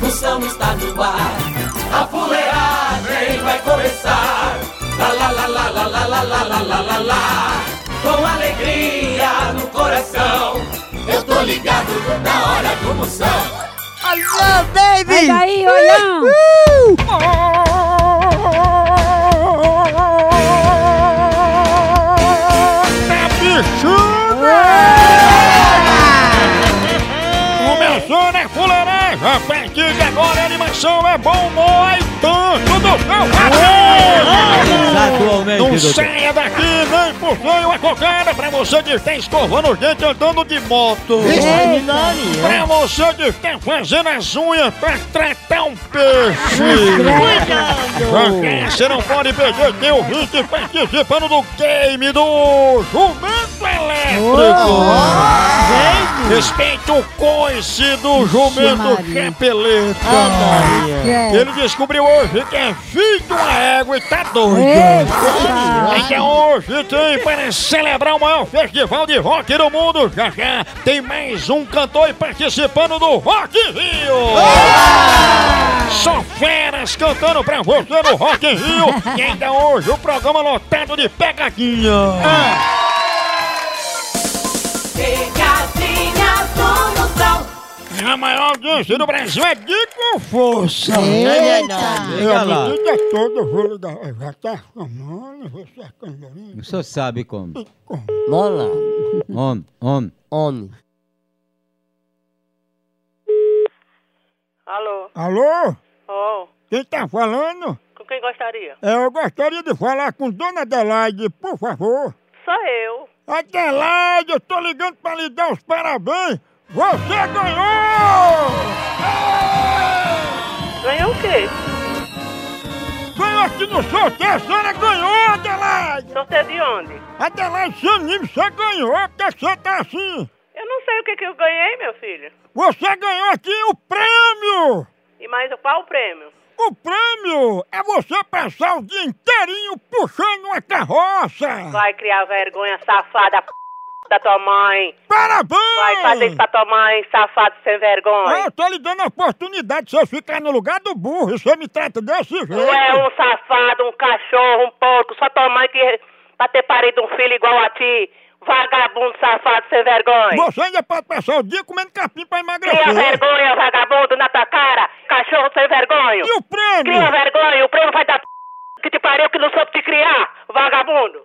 Moção está no ar. A fuleagem vai começar. Lá lá lá lá lá lá lá lá lá lá lá lá. Com alegria no coração, eu tô ligado na hora do Moção. Alô, baby! Sai daí, olhão! Tá A partir de agora a animação é bom humor e tanto do Não doutor. saia daqui nem por sonho a cocada pra você que está escovando os dentes andando de moto. Pra você que está fazendo as unhas pra tratar um peixe. Você não pode perder tem ouvinte participando do game do Jumento Elétrico. Respeite o coice do Jumento. Chapeleta. É. Ele descobriu hoje que é filho de uma égua e tá doido. Eita! Então hoje tem para celebrar o maior festival de rock do mundo. Já já tem mais um cantor participando do Rock Rio. Só feras cantando pra você no Rock Rio. E ainda hoje o programa lotado de pegadinha. Pegadinha A maior audiência do Brasil é de com força. Eita! Diga lá. A vida toda eu vou lhe dar. Já tá chamando, você candorinho. O senhor sabe como. Bola, Homem, homem. homem. Alô? Alô? Oh, Quem tá falando? com quem gostaria? É, eu gostaria de falar com Dona Adelaide, por favor. Sou eu. Adelaide, eu tô ligando pra lhe dar os parabéns. Você ganhou! Ganhou o quê? Ganhou aqui no sorteio, a senhora ganhou, Adelaide! Sorteio de onde? Adelaide, seu anime, você ganhou, por que que você tá assim? Eu não sei o que, que eu ganhei, meu filho. Você ganhou aqui o prêmio! E mais qual o prêmio? O prêmio é você passar o dia inteirinho puxando uma carroça! Vai criar vergonha, safada, p... da tua mãe. Parabéns! Vai fazer isso pra tua mãe, safado sem vergonha. Eu tô lhe dando a oportunidade de você ficar no lugar do burro e você me trata desse jeito. Tu é um safado, um cachorro, um porco. Só tua mãe que pra ter parido um filho igual a ti. Vagabundo, safado, sem vergonha. Você ainda pode passar o dia comendo capim pra Cria emagrecer. vergonha, vagabundo, na tua cara. Cachorro sem vergonha. E o prêmio? Cria vergonha, o prêmio vai dar p... que te pariu que não soube te criar, vagabundo.